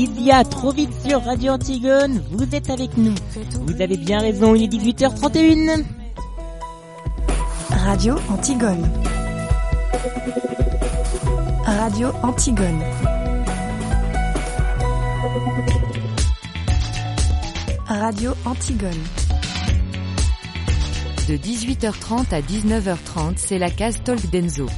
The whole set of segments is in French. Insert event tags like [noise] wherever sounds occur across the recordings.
Il y a trop vite sur Radio Antigone, vous êtes avec nous. Vous avez bien raison, il est 18h31. Radio Antigone. Radio Antigone. Radio Antigone. De 18h30 à 19h30, c'est la case Talk Denzo.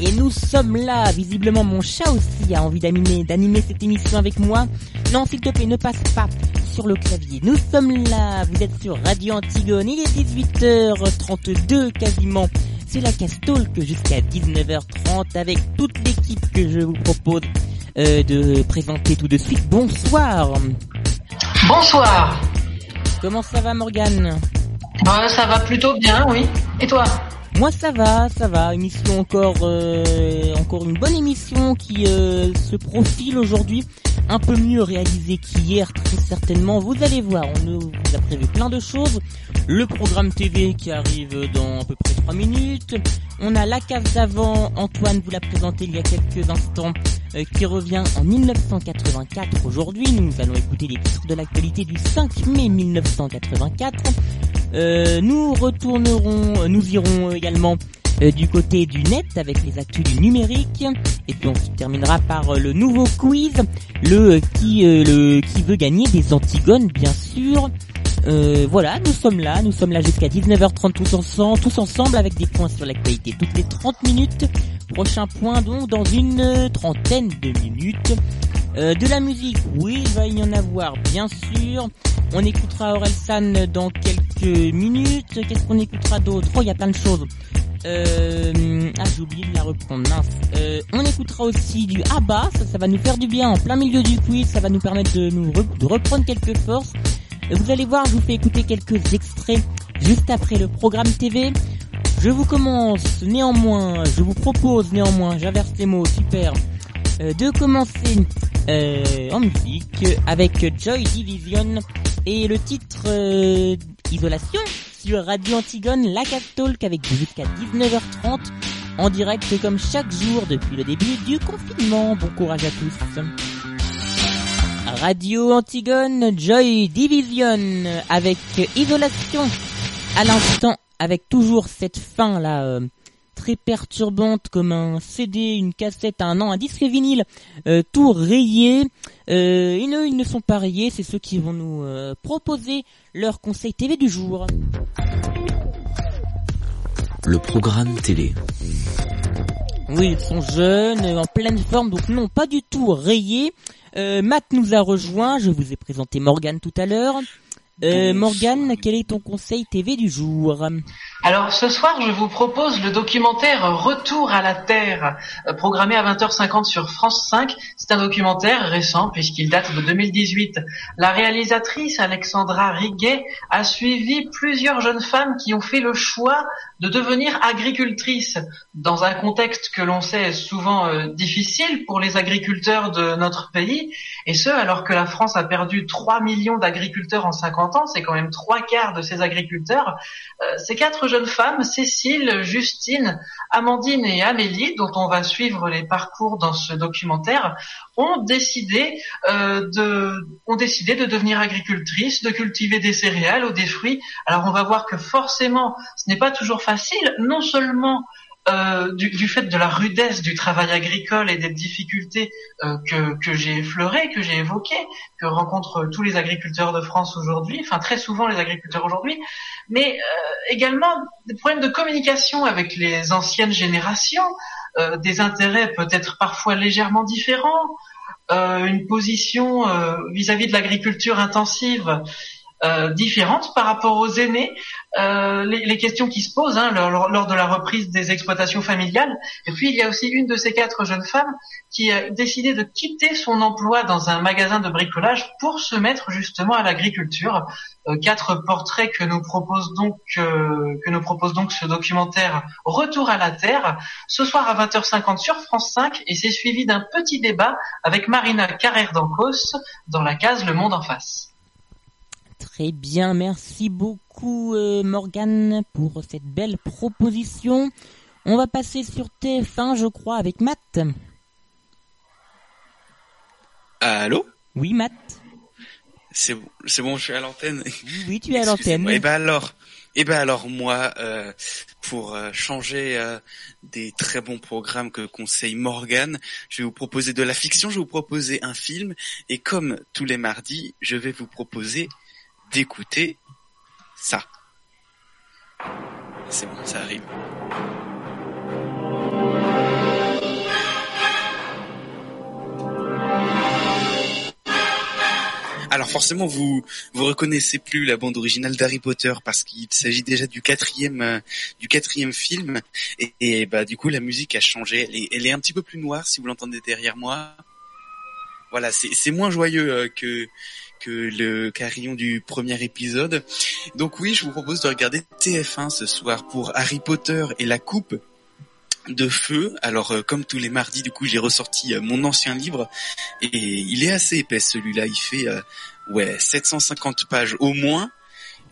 Et nous sommes là, visiblement mon chat aussi a envie d'animer, d'animer cette émission avec moi. Non, s'il te plaît, ne passe pas sur le clavier. Nous sommes là, vous êtes sur Radio Antigone, il est 18h32 quasiment. C'est la Castalk jusqu'à 19h30 avec toute l'équipe que je vous propose euh, de présenter tout de suite. Bonsoir. Bonsoir. Comment ça va Morgane? Bah, ça va plutôt bien, oui. Et toi? Moi ça va, ça va. Émission encore, euh, encore une bonne émission qui euh, se profile aujourd'hui, un peu mieux réalisée qu'hier très certainement. Vous allez voir, on vous a prévu plein de choses. Le programme TV qui arrive dans à peu près 3 minutes. On a la case d'avant, Antoine vous l'a présenté il y a quelques instants, euh, qui revient en 1984 aujourd'hui. Nous allons écouter les titres de l'actualité du 5 mai 1984. Euh, nous retournerons, nous irons également euh, du côté du net avec les actus du numérique et puis on terminera par euh, le nouveau quiz, le euh, qui le qui veut gagner des Antigones bien sûr. Voilà, nous sommes là, nous sommes là jusqu'à 19h30 tous ensemble, tous ensemble avec des points sur l'actualité toutes les 30 minutes. Prochain point donc dans une trentaine de minutes. Euh, de la musique, oui, il va y en avoir, bien sûr. On écoutera Orelsan dans quelques minutes. Qu'est-ce qu'on écoutera d'autre Oh, il y a plein de choses. Euh, ah, j'ai oublié de la reprendre, mince. Euh, on écoutera aussi du ABBA, ça, va nous faire du bien en plein milieu du quiz, ça va nous permettre de nous de reprendre quelques forces. Vous allez voir, je vous fais écouter quelques extraits juste après le programme TV. Je vous commence néanmoins, je vous propose néanmoins, j'inverse les mots, super, de commencer euh, en musique avec Joy Division et le titre euh, Isolation sur Radio Antigone, la Talk avec jusqu'à 19h30 en direct comme chaque jour depuis le début du confinement. Bon courage à tous. Radio Antigone, Joy Division avec Isolation à l'instant avec toujours cette fin là euh, très perturbante comme un CD, une cassette, un an, un disque vinyle, euh, tout rayé. Euh, ils, ne, ils ne sont pas rayés, c'est ceux qui vont nous euh, proposer leur conseil TV du jour. Le programme télé. Oui, ils sont jeunes, euh, en pleine forme, donc non, pas du tout rayés. Euh, Matt nous a rejoint, je vous ai présenté Morgane tout à l'heure. Euh, Morgane, quel est ton conseil TV du jour Alors ce soir, je vous propose le documentaire Retour à la Terre, euh, programmé à 20h50 sur France 5. C'est un documentaire récent puisqu'il date de 2018. La réalisatrice Alexandra Riguet a suivi plusieurs jeunes femmes qui ont fait le choix de devenir agricultrices dans un contexte que l'on sait souvent euh, difficile pour les agriculteurs de notre pays et ce alors que la France a perdu 3 millions d'agriculteurs en 50 ans, c'est quand même trois quarts de ces agriculteurs. Euh, ces quatre jeunes femmes, Cécile, Justine, Amandine et Amélie, dont on va suivre les parcours dans ce documentaire, ont décidé euh, de ont décidé de devenir agricultrices, de cultiver des céréales ou des fruits. Alors on va voir que forcément, ce n'est pas toujours facile, non seulement euh, du, fait de la rudesse du travail agricole et des difficultés euh, que, j'ai effleurées, que j'ai évoquées, que rencontrent tous les agriculteurs de France aujourd'hui, enfin très souvent les agriculteurs aujourd'hui, mais euh, également des problèmes de communication avec les anciennes générations, des intérêts peut-être parfois légèrement différents, une position vis-à-vis de l'agriculture intensive euh, différente par rapport aux aînés, euh, les, questions qui se posent hein, lors, lors de la reprise des exploitations familiales. Et puis il y a aussi une de ces quatre jeunes femmes qui a décidé de quitter son emploi dans un magasin de bricolage pour se mettre justement à l'agriculture. Euh, quatre portraits que nous propose donc euh, que nous propose donc ce documentaire Retour à la Terre ce soir à 20h50 sur France 5 et c'est suivi d'un petit débat avec Marina Carrère d'Ancos dans la case Le Monde en face. Très bien, merci beaucoup euh, Morgane pour cette belle proposition. On va passer sur TF1, je crois, avec Matt. Allô? Oui, Matt. C'est bon, c'est bon, je suis à l'antenne. Oui, tu es à l'antenne. Eh ben alors, eh ben alors moi, euh, pour euh, changer euh, des très bons programmes que conseille Morgan, je vais vous proposer de la fiction, je vais vous proposer un film, et comme tous les mardis, je vais vous proposer d'écouter ça. C'est bon, ça arrive. Alors forcément, vous vous reconnaissez plus la bande originale d'Harry Potter parce qu'il s'agit déjà du quatrième euh, du quatrième film et, bah du coup la musique a changé. Elle est, elle est un petit peu plus noire si vous l'entendez derrière moi. Voilà, c'est moins joyeux euh, que que le carillon du premier épisode. Donc oui, je vous propose de regarder TF1 ce soir pour Harry Potter et la coupe de feu. Alors euh, comme tous les mardis, du coup, j'ai ressorti euh, mon ancien livre et il est assez épais celui-là. Il fait euh, ouais 750 pages au moins.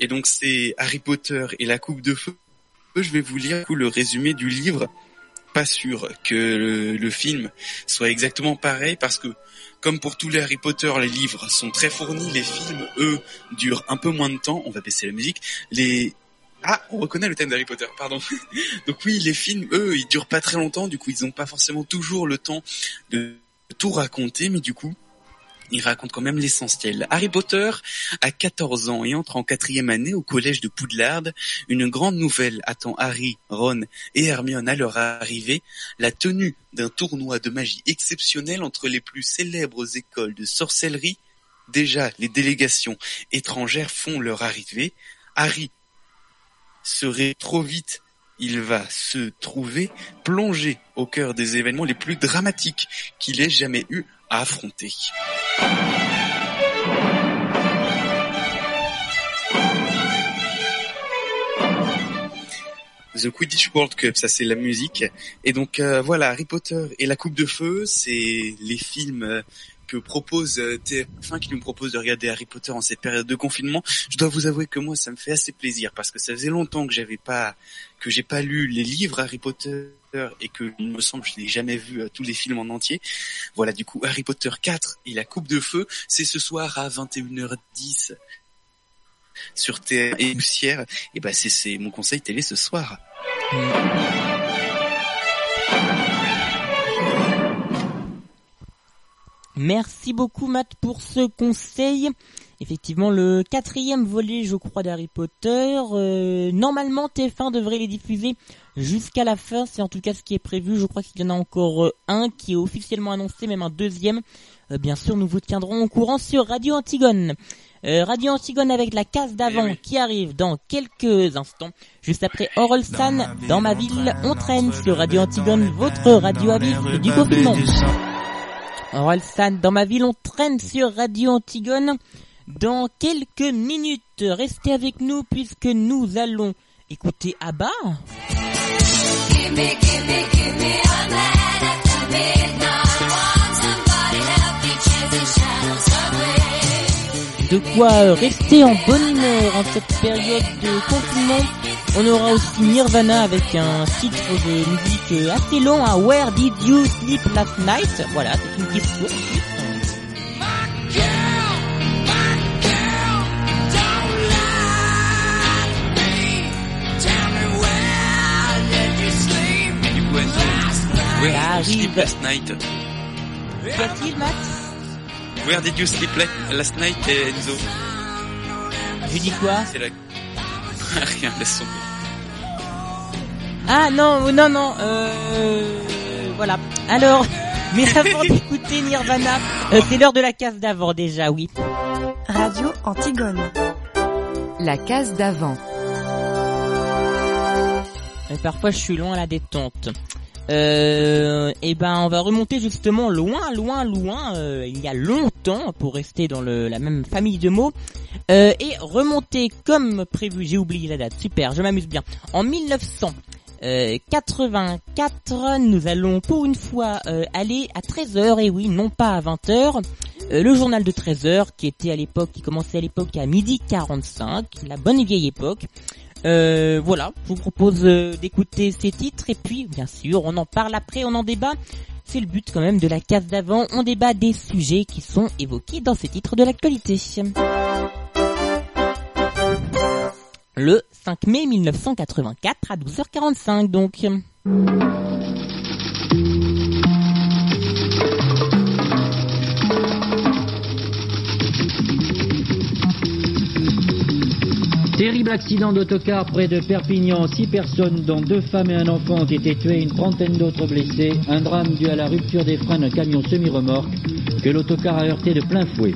Et donc c'est Harry Potter et la coupe de feu. Je vais vous lire le résumé du livre. Pas sûr que le, le film soit exactement pareil parce que comme pour tous les Harry Potter, les livres sont très fournis, les films, eux, durent un peu moins de temps. On va baisser la musique. Les ah, on reconnaît le thème d'Harry Potter, pardon. [laughs] Donc oui, les films, eux, ils durent pas très longtemps, du coup, ils n'ont pas forcément toujours le temps de tout raconter, mais du coup, ils racontent quand même l'essentiel. Harry Potter a 14 ans et entre en quatrième année au collège de Poudlard. Une grande nouvelle attend Harry, Ron et Hermione à leur arrivée, la tenue d'un tournoi de magie exceptionnel entre les plus célèbres écoles de sorcellerie. Déjà, les délégations étrangères font leur arrivée. Harry serait trop vite, il va se trouver plongé au cœur des événements les plus dramatiques qu'il ait jamais eu affronter. The Quidditch World Cup, ça c'est la musique. Et donc euh, voilà, Harry Potter et la Coupe de Feu, c'est les films euh, que propose euh, TF1 qui nous propose de regarder Harry Potter en cette période de confinement. Je dois vous avouer que moi ça me fait assez plaisir parce que ça faisait longtemps que j'avais pas que j'ai pas lu les livres Harry Potter et que il me semble je n'ai jamais vu euh, tous les films en entier. Voilà du coup Harry Potter 4 et la Coupe de Feu, c'est ce soir à 21h10 sur TF et Poussière. Et ben c'est c'est mon conseil télé ce soir. Merci beaucoup Matt pour ce conseil. Effectivement, le quatrième volet, je crois, d'Harry Potter. Euh, normalement, TF1 devrait les diffuser jusqu'à la fin. C'est en tout cas ce qui est prévu. Je crois qu'il y en a encore euh, un qui est officiellement annoncé, même un deuxième. Euh, bien sûr, nous vous tiendrons au courant sur Radio Antigone. Radio Antigone avec la case d'avant qui arrive dans quelques instants. Juste après Orelsan, dans ma ville, on traîne sur Radio Antigone, votre radio à vivre du confinement. Orelsan, dans ma ville, on traîne sur Radio Antigone. Dans quelques minutes, restez avec nous puisque nous allons écouter Abba. De quoi rester en bonne humeur en cette période de confinement. On aura aussi Nirvana avec un titre de musique assez long, à Where Did You Sleep Last Night Voilà, c'est une question. Where did you sleep last night Matt Where did you sleep last night, Enzo Je dis quoi C'est la... [laughs] Rien, laisse tomber. Ah non, non, non, euh... Voilà. Alors, [laughs] mais avant [laughs] d'écouter Nirvana, euh, c'est l'heure de la case d'avant déjà, oui. Radio Antigone. La case d'avant. Et parfois je suis loin à la détente. Euh, et ben on va remonter justement loin, loin, loin, euh, il y a longtemps pour rester dans la même famille de mots euh, et remonter comme prévu. J'ai oublié la date. Super, je m'amuse bien. En 1984, nous allons pour une fois euh, aller à 13h et oui, non pas à 20h. Euh, le journal de 13h qui était à l'époque, qui commençait à l'époque à midi 45, la bonne vieille époque. Euh, voilà, je vous propose euh, d'écouter ces titres et puis bien sûr on en parle après, on en débat. C'est le but quand même de la case d'avant, on débat des sujets qui sont évoqués dans ces titres de l'actualité. Le 5 mai 1984 à 12h45 donc. Terrible accident d'autocar près de Perpignan. Six personnes, dont deux femmes et un enfant, ont été tuées, une trentaine d'autres blessés. Un drame dû à la rupture des freins d'un camion semi-remorque que l'autocar a heurté de plein fouet.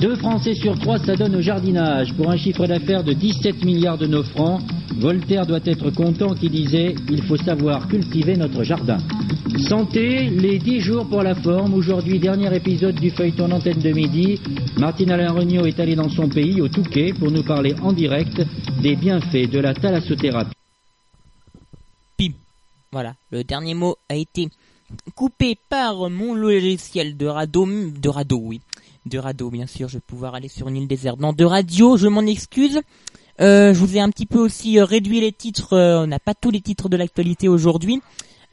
Deux Français sur trois s'adonnent au jardinage pour un chiffre d'affaires de 17 milliards de nos francs. Voltaire doit être content qui disait Il faut savoir cultiver notre jardin. Santé, les 10 jours pour la forme. Aujourd'hui, dernier épisode du feuilleton antenne de midi. Martine Alain Regnault est allé dans son pays, au Touquet, pour nous parler en direct des bienfaits de la thalassothérapie. Pim. Voilà, le dernier mot a été coupé par mon logiciel de radio, de radio, oui, de radio, bien sûr, je vais pouvoir aller sur une île déserte. Non, de radio, je m'en excuse. Euh, je vous ai un petit peu aussi euh, réduit les titres, euh, on n'a pas tous les titres de l'actualité aujourd'hui.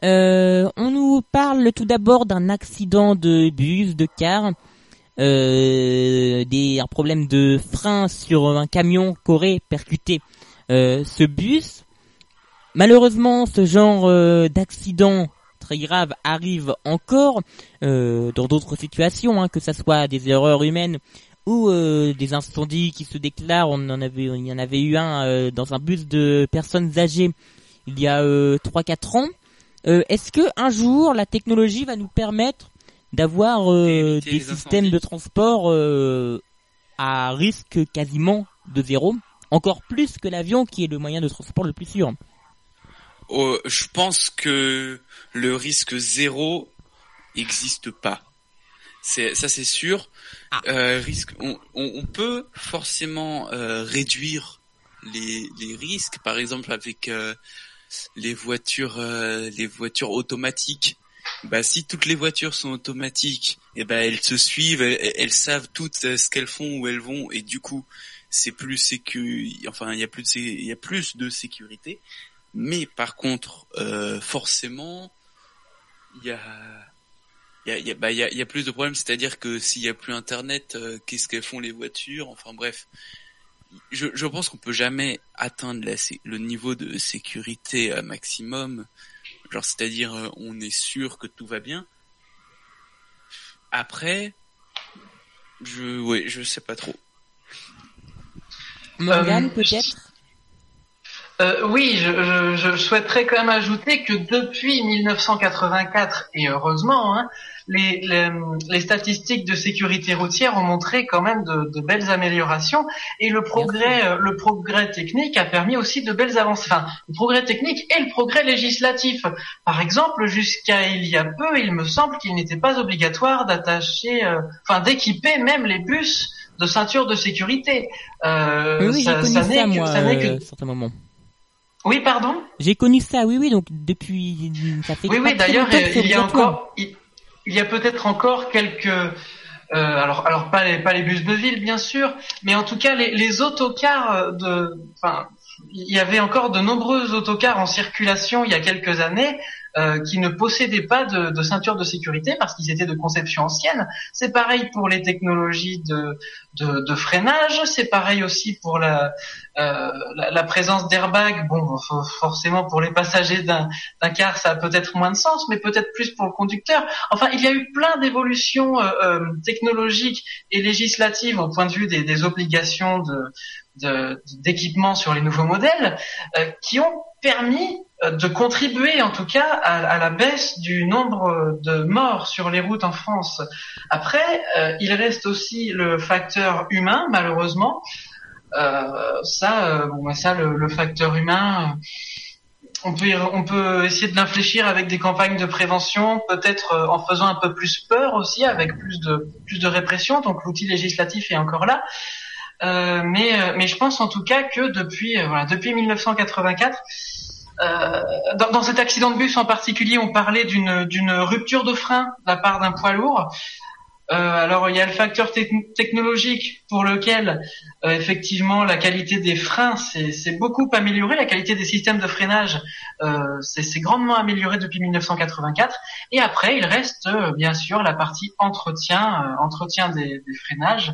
On nous parle tout d'abord d'un accident de bus, de car, des, un problème de frein sur un camion qu'aurait percuté euh, ce bus. Malheureusement, ce genre euh, d'accident très grave arrive encore euh, dans d'autres situations, hein, que ce soit des erreurs humaines ou euh, des incendies qui se déclarent. On en avait, il y en avait eu un euh, dans un bus de personnes âgées il y a euh, 3-4 ans. Euh, Est-ce que un jour la technologie va nous permettre d'avoir euh, des systèmes de transport euh, à risque quasiment de zéro, encore plus que l'avion qui est le moyen de transport le plus sûr. Oh, je pense que le risque zéro existe pas. C'est ça, c'est sûr. Ah. Euh, risque, on, on, on peut forcément euh, réduire les, les risques, par exemple avec euh, les voitures, euh, les voitures automatiques. Bah, si toutes les voitures sont automatiques, et ben elles se suivent, elles, savent toutes euh, ce qu'elles font, où elles vont, et du coup, c'est plus sécu, enfin, il y a plus de, il y a plus de sécurité. Mais par contre, euh, forcément, il y a, il y a, bah, y, y a plus de problèmes. C'est-à-dire que s'il y a plus Internet, euh, qu'est-ce qu'elles font les voitures? Enfin bref, je, je pense qu'on peut jamais atteindre le niveau de sécurité maximum. Genre, c'est-à-dire, euh, on est sûr que tout va bien. Après, je, ouais, je sais pas trop. Morgane Euh, peut-être? Euh, oui, je, je, je souhaiterais quand même ajouter que depuis 1984, et heureusement, hein, les, les, les statistiques de sécurité routière ont montré quand même de, de belles améliorations, et le progrès, euh, le progrès technique a permis aussi de belles avancées. Enfin, le progrès technique et le progrès législatif. Par exemple, jusqu'à il y a peu, il me semble qu'il n'était pas obligatoire d'attacher, euh, enfin d'équiper même les bus de ceintures de sécurité. Euh, Oui, ça- ça n'est que- moi, ça n'est que- euh, certains moments. Oui, pardon? J'ai connu ça, oui, oui, donc depuis, ça fait Oui, oui. D'ailleurs, il y a encore, il, il y a peut-être encore quelques, euh, alors, alors pas les, pas les bus de ville, bien sûr, mais en tout cas les, les autocars de, enfin, il y avait encore de nombreux autocars en circulation il y a quelques années euh, qui ne possédaient pas de, de ceinture de sécurité parce qu'ils étaient de conception ancienne. C'est pareil pour les technologies de, de, de freinage, c'est pareil aussi pour la, euh, la, présence d'airbags. Bon, for- forcément pour les passagers d'un car, ça a peut-être moins de sens, mais peut-être plus pour le conducteur. Enfin, il y a eu plein d'évolutions euh, euh, technologiques et législatives au point de vue des, des obligations de de- d'équipement sur les nouveaux modèles euh, qui ont permis de contribuer en tout cas à, à la baisse du nombre de morts sur les routes en France. Après, euh, il reste aussi le facteur humain, malheureusement. Euh, ça, euh, bon, bah, ça, le, le facteur humain, euh, on peut, on peut essayer de l'infléchir avec des campagnes de prévention, peut-être euh, en faisant un peu plus peur aussi, avec plus de plus de répression. Donc l'outil législatif est encore là. Euh, mais euh, mais je pense en tout cas que depuis euh, voilà depuis 1984 euh, dans, dans cet accident de bus en particulier, on parlait d'une rupture de frein de la part d'un poids lourd. Euh, alors il y a le facteur technologique pour lequel euh, effectivement la qualité des freins s'est beaucoup améliorée, la qualité des systèmes de freinage euh, s'est grandement améliorée depuis 1984. Et après il reste euh, bien sûr la partie entretien, entretien des, des freinages.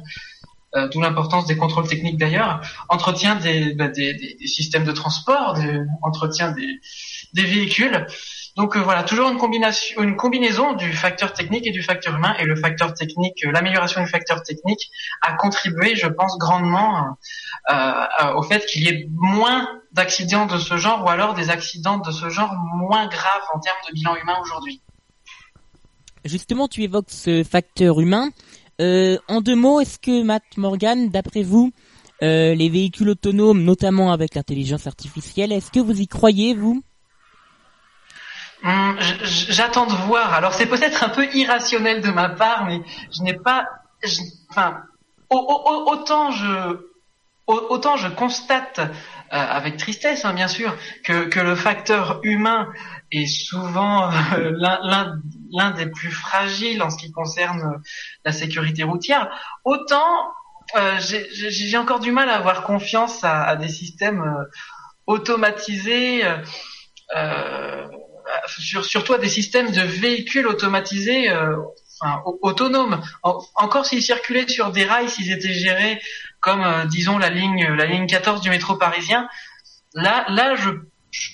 D'où l'importance des contrôles techniques d'ailleurs, entretien des, bah, des, des, systèmes de transport, entretien des, des véhicules. Donc euh, voilà, toujours une une combinaison du facteur technique et du facteur humain. Et le facteur technique, euh, l'amélioration du facteur technique a contribué, je pense, grandement euh, au fait qu'il y ait moins d'accidents de ce genre ou alors des accidents de ce genre moins graves en termes de bilan humain aujourd'hui. Justement, tu évoques ce facteur humain. En deux mots, est-ce que Matt Morgan, d'après vous, les véhicules autonomes, notamment avec l'intelligence artificielle, est-ce que vous y croyez, vous? Hum, j'attends de voir. Alors c'est peut-être un peu irrationnel de ma part, mais je n'ai pas. enfin, autant je autant je constate euh, avec tristesse, hein, bien sûr, que, que le facteur humain est souvent euh, [laughs] l'un des plus fragiles en ce qui concerne la sécurité routière. Autant euh, j'ai encore du mal à avoir confiance à, à des systèmes automatisés. Euh, sur, surtout à des systèmes de véhicules automatisés, euh, autonomes. encore s'ils circulaient sur des rails, s'ils étaient gérés comme, euh, disons, la ligne, la ligne 14 du métro parisien, là, là, je,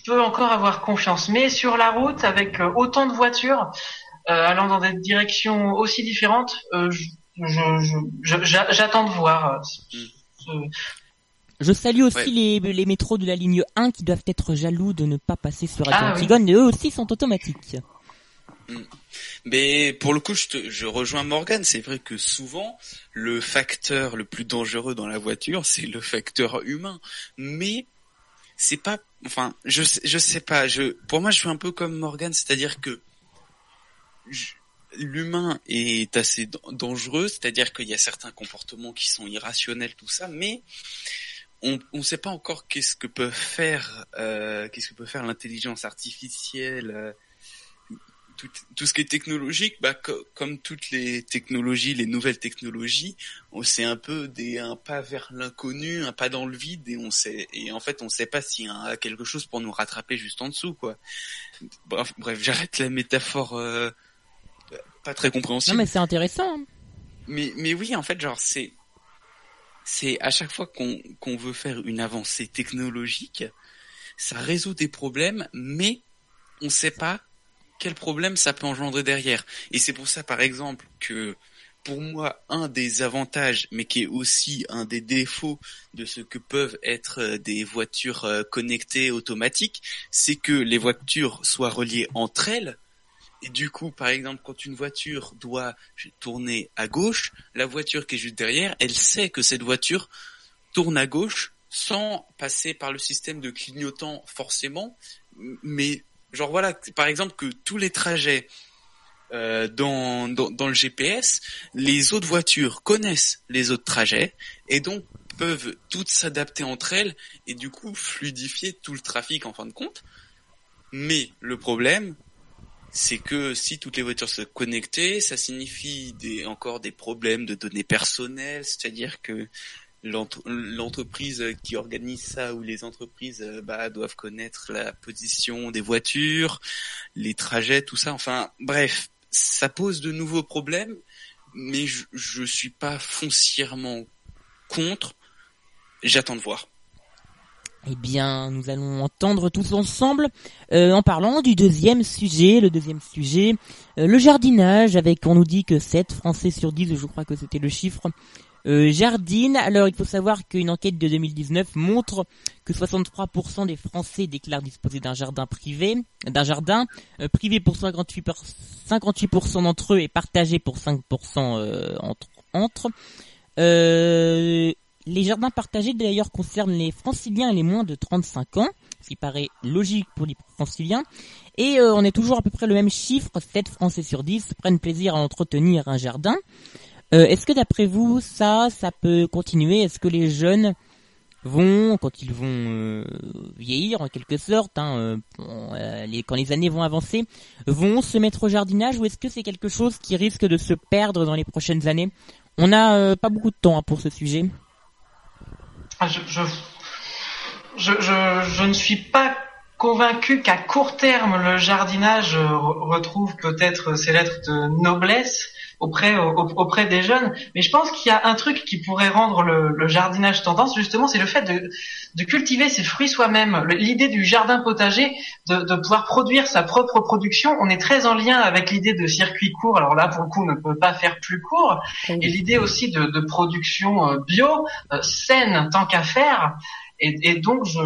peux encore avoir confiance. Mais sur la route, avec euh, autant de voitures allant dans des directions aussi différentes, j'attends de voir. Mm. Je salue aussi les, les métros de la ligne 1 qui doivent être jaloux de ne pas passer sur Radio ah, Antigone, eux aussi sont automatiques. Mm. Mais pour le coup, je, te, je rejoins Morgan. C'est vrai que souvent, le facteur le plus dangereux dans la voiture, c'est le facteur humain. Mais c'est pas, enfin, je je sais pas. Je, pour moi, je suis un peu comme Morgan, c'est-à-dire que l'humain est assez dangereux, c'est-à-dire qu'il y a certains comportements qui sont irrationnels, tout ça, mais on ne sait pas encore qu'est-ce que peut faire euh, qu'est-ce que peut faire l'intelligence artificielle euh, tout, tout, ce qui est technologique bah comme toutes les technologies les nouvelles technologies c'est un peu des un pas vers l'inconnu un pas dans le vide et on sait et en fait on sait pas s'il y a quelque chose pour nous rattraper juste en dessous quoi. Bref, bref j'arrête la métaphore euh, pas très compréhensible. Non mais c'est intéressant mais mais oui en fait genre c'est c'est à chaque fois qu'on veut faire une avancée technologique, ça résout des problèmes, mais on ne sait pas quel problème ça peut engendrer derrière. Et c'est pour ça, par exemple, que pour moi, un des avantages, mais qui est aussi un des défauts de ce que peuvent être euh, des voitures euh, connectées automatiques, c'est que les voitures soient reliées entre elles, et du coup, par exemple, quand une voiture doit tourner à gauche, la voiture qui est juste derrière, elle sait que cette voiture tourne à gauche sans passer par le système de clignotant forcément. Mais genre voilà, par exemple que tous les trajets euh, dans, dans, dans le GPS, les autres voitures connaissent les autres trajets et donc peuvent toutes s'adapter entre elles et du coup fluidifier tout le trafic en fin de compte. Mais le problème, c'est que si toutes les voitures sont connectées, ça signifie des, encore des problèmes de données personnelles, c'est-à-dire que l'entreprise qui organise ça ou les entreprises euh, bah, doivent connaître la position des voitures, les trajets, tout ça. Enfin, bref, ça pose de nouveaux problèmes, mais je, je suis pas foncièrement contre. J'attends de voir. Eh bien, nous allons entendre tous ensemble euh, en parlant du deuxième sujet, le deuxième sujet, euh, le jardinage, avec on nous dit que 7 Français sur 10, je crois que c'était le chiffre, euh, jardine. Alors, il faut savoir qu'une enquête de 2019 montre que 63% des Français déclarent disposer d'un jardin privé, d'un jardin privé pour 58%, 58% d'entre eux et partagé pour 5% entre. entre. Les jardins partagés d'ailleurs concernent les franciliens et les moins de 35 ans, ce qui paraît logique pour les franciliens. Et euh, on est toujours à peu près le même chiffre, 7 Français sur 10 prennent plaisir à entretenir un jardin. Euh, est-ce que d'après vous, ça, ça peut continuer? Est-ce que les jeunes vont, quand ils vont euh, vieillir en quelque sorte, hein, les, quand les années vont avancer, vont se mettre au jardinage ou est-ce que c'est quelque chose qui risque de se perdre dans les prochaines années? On n'a pas beaucoup de temps hein, pour ce sujet. Ah, je, je, je, je, ne suis pas convaincu qu'à court terme le jardinage retrouve peut-être ses lettres de noblesse auprès auprès des jeunes. Mais je pense qu'il y a un truc qui pourrait rendre le, jardinage tendance, justement, c'est le fait de, de cultiver ses fruits soi-même. L'idée du jardin potager, de, de, pouvoir produire sa propre production, on est très en lien avec l'idée de circuit court. Alors là, pour le coup, on ne peut pas faire plus court. Et l'idée aussi de, de, production euh, bio, euh, saine, tant qu'à faire. Et, et donc, je,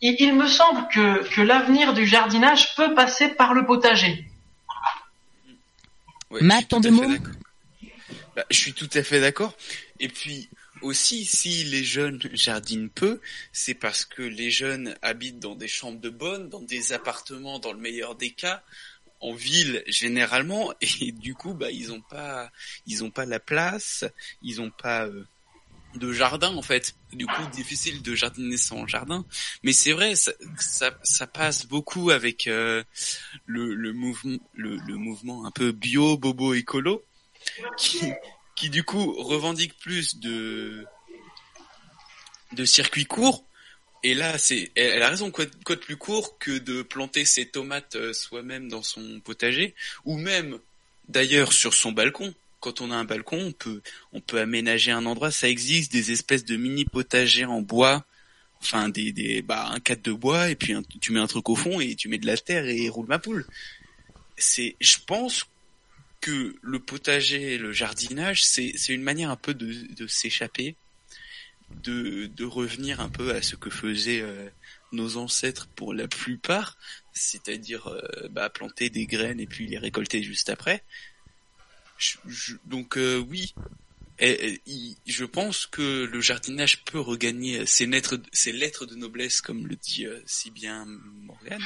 il, me semble que, que l'avenir du jardinage peut passer par le potager. Matt, en deux mots bah, Je suis tout à fait d'accord. Et puis aussi, si les jeunes jardinent peu, c'est parce que les jeunes habitent dans des chambres de bonne, dans des appartements dans le meilleur des cas, en ville généralement, et du coup, bah ils ont pas, ils ont pas la place, ils ont pas euh, de jardin en fait. Du coup, difficile de jardiner sans jardin. Mais c'est vrai, ça, ça, passe beaucoup avec euh, le, le, mouvement, le, mouvement un peu bio, bobo, écolo, qui, qui du coup revendique plus de de circuits courts. Et là, c'est, elle a raison, quoi, quoi de plus court que de planter ses tomates euh, soi-même dans son potager, ou même d'ailleurs sur son balcon quand on a un balcon, on peut, on peut aménager un endroit. Ça existe des espèces de mini potagers en bois, enfin des, des, bah un cadre de bois et puis tu mets un truc au fond et tu mets de la terre et roule ma poule. C'est, je pense que le potager, le jardinage, c'est, c'est une manière un peu de, s'échapper, de, de revenir un peu à ce que faisaient euh, nos ancêtres pour la plupart, c'est-à-dire euh, bah, planter des graines et puis les récolter juste après donc euh, oui, je pense que le jardinage peut regagner ses lettres, de noblesse, comme le dit euh, si bien Morgan.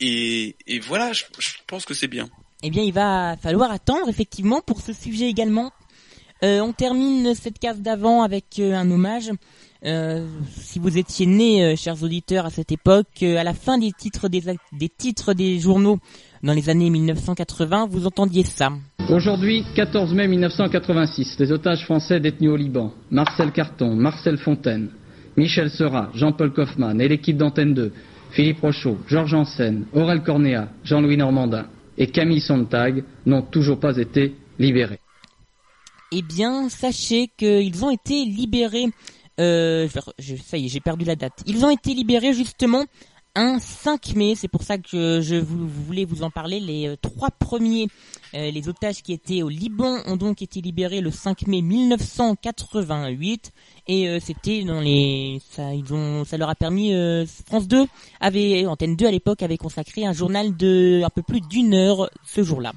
Et, voilà, je, pense que c'est bien. Eh bien, il va falloir attendre effectivement pour ce sujet également. Euh, on termine cette case d'avant avec un hommage. si vous étiez nés, chers auditeurs, à cette époque, à la fin des titres des, des titres des journaux dans les années 1980, vous entendiez ça. Aujourd'hui, 14 mai 1986, les otages français détenus au Liban, Marcel Carton, Marcel Fontaine, Michel Seurat, Jean-Paul Kaufmann et l'équipe d'Antenne 2, Philippe Rochaud, Georges Ansen, Aurel Cornéa, Jean-Louis Normandin et Camille Sontag n'ont toujours pas été libérés. Eh bien, sachez qu'ils ont été libérés. Euh, ça y est, j'ai perdu la date. Ils ont été libérés justement un 5 mai. C'est pour ça que je, voulais vous en parler. Les euh, trois premiers, euh, les otages qui étaient au Liban ont donc été libérés le 5 mai 1988 et euh, c'était dans les, ça, ça leur a permis. France 2 avait, Antenne 2 à l'époque avait consacré un journal de un peu plus d'une heure ce jour-là.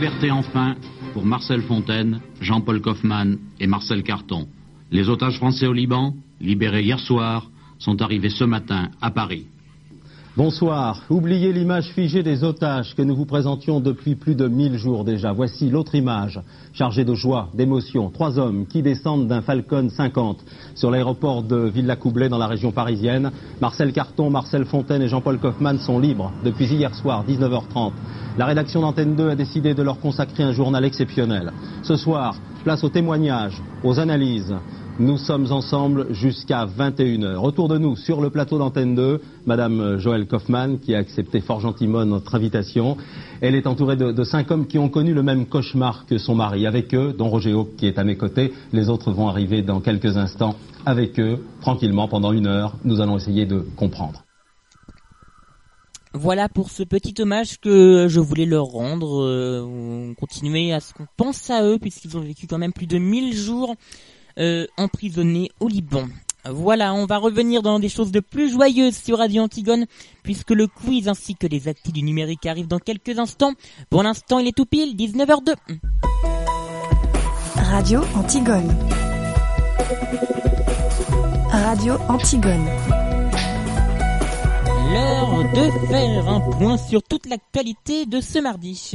Liberté enfin pour Marcel Fontaine, Jean-Paul Kaufmann et Marcel Carton. Les otages français au Liban, libérés hier soir, sont arrivés ce matin à Paris. Bonsoir. Oubliez l'image figée des otages que nous vous présentions depuis plus de mille jours déjà. Voici l'autre image, chargée de joie, d'émotion. Trois hommes qui descendent d'un Falcon 50 sur l'aéroport de Villa-Coublay dans la région parisienne. Marcel Carton, Marcel Fontaine et Jean-Paul Kaufmann sont libres depuis hier soir, 19h30. La rédaction d'Antenne 2 a décidé de leur consacrer un journal exceptionnel. Ce soir, place aux témoignages, aux analyses, nous sommes ensemble jusqu'à 21h. Autour de nous, sur le plateau d'Antenne 2, Madame Joëlle Kaufmann, qui a accepté fort gentiment notre invitation. Elle est entourée de, cinq hommes qui ont connu le même cauchemar que son mari. Avec eux, dont Roger Hauck, qui est à mes côtés. Les autres vont arriver dans quelques instants. Avec eux, tranquillement, pendant une heure, nous allons essayer de comprendre. Voilà pour ce petit hommage que je voulais leur rendre. Euh, continuer à ce qu'on pense à eux, puisqu'ils ont vécu quand même plus de 1000 jours euh, emprisonné au Liban. Voilà, on va revenir dans des choses de plus joyeuses sur Radio Antigone, puisque le quiz ainsi que les actifs du numérique arrivent dans quelques instants. Pour l'instant, il est tout pile, 19h02. Radio Antigone. Radio Antigone. L'heure de faire un point sur toute l'actualité de ce mardi.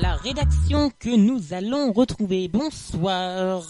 La rédaction que nous allons retrouver. Bonsoir.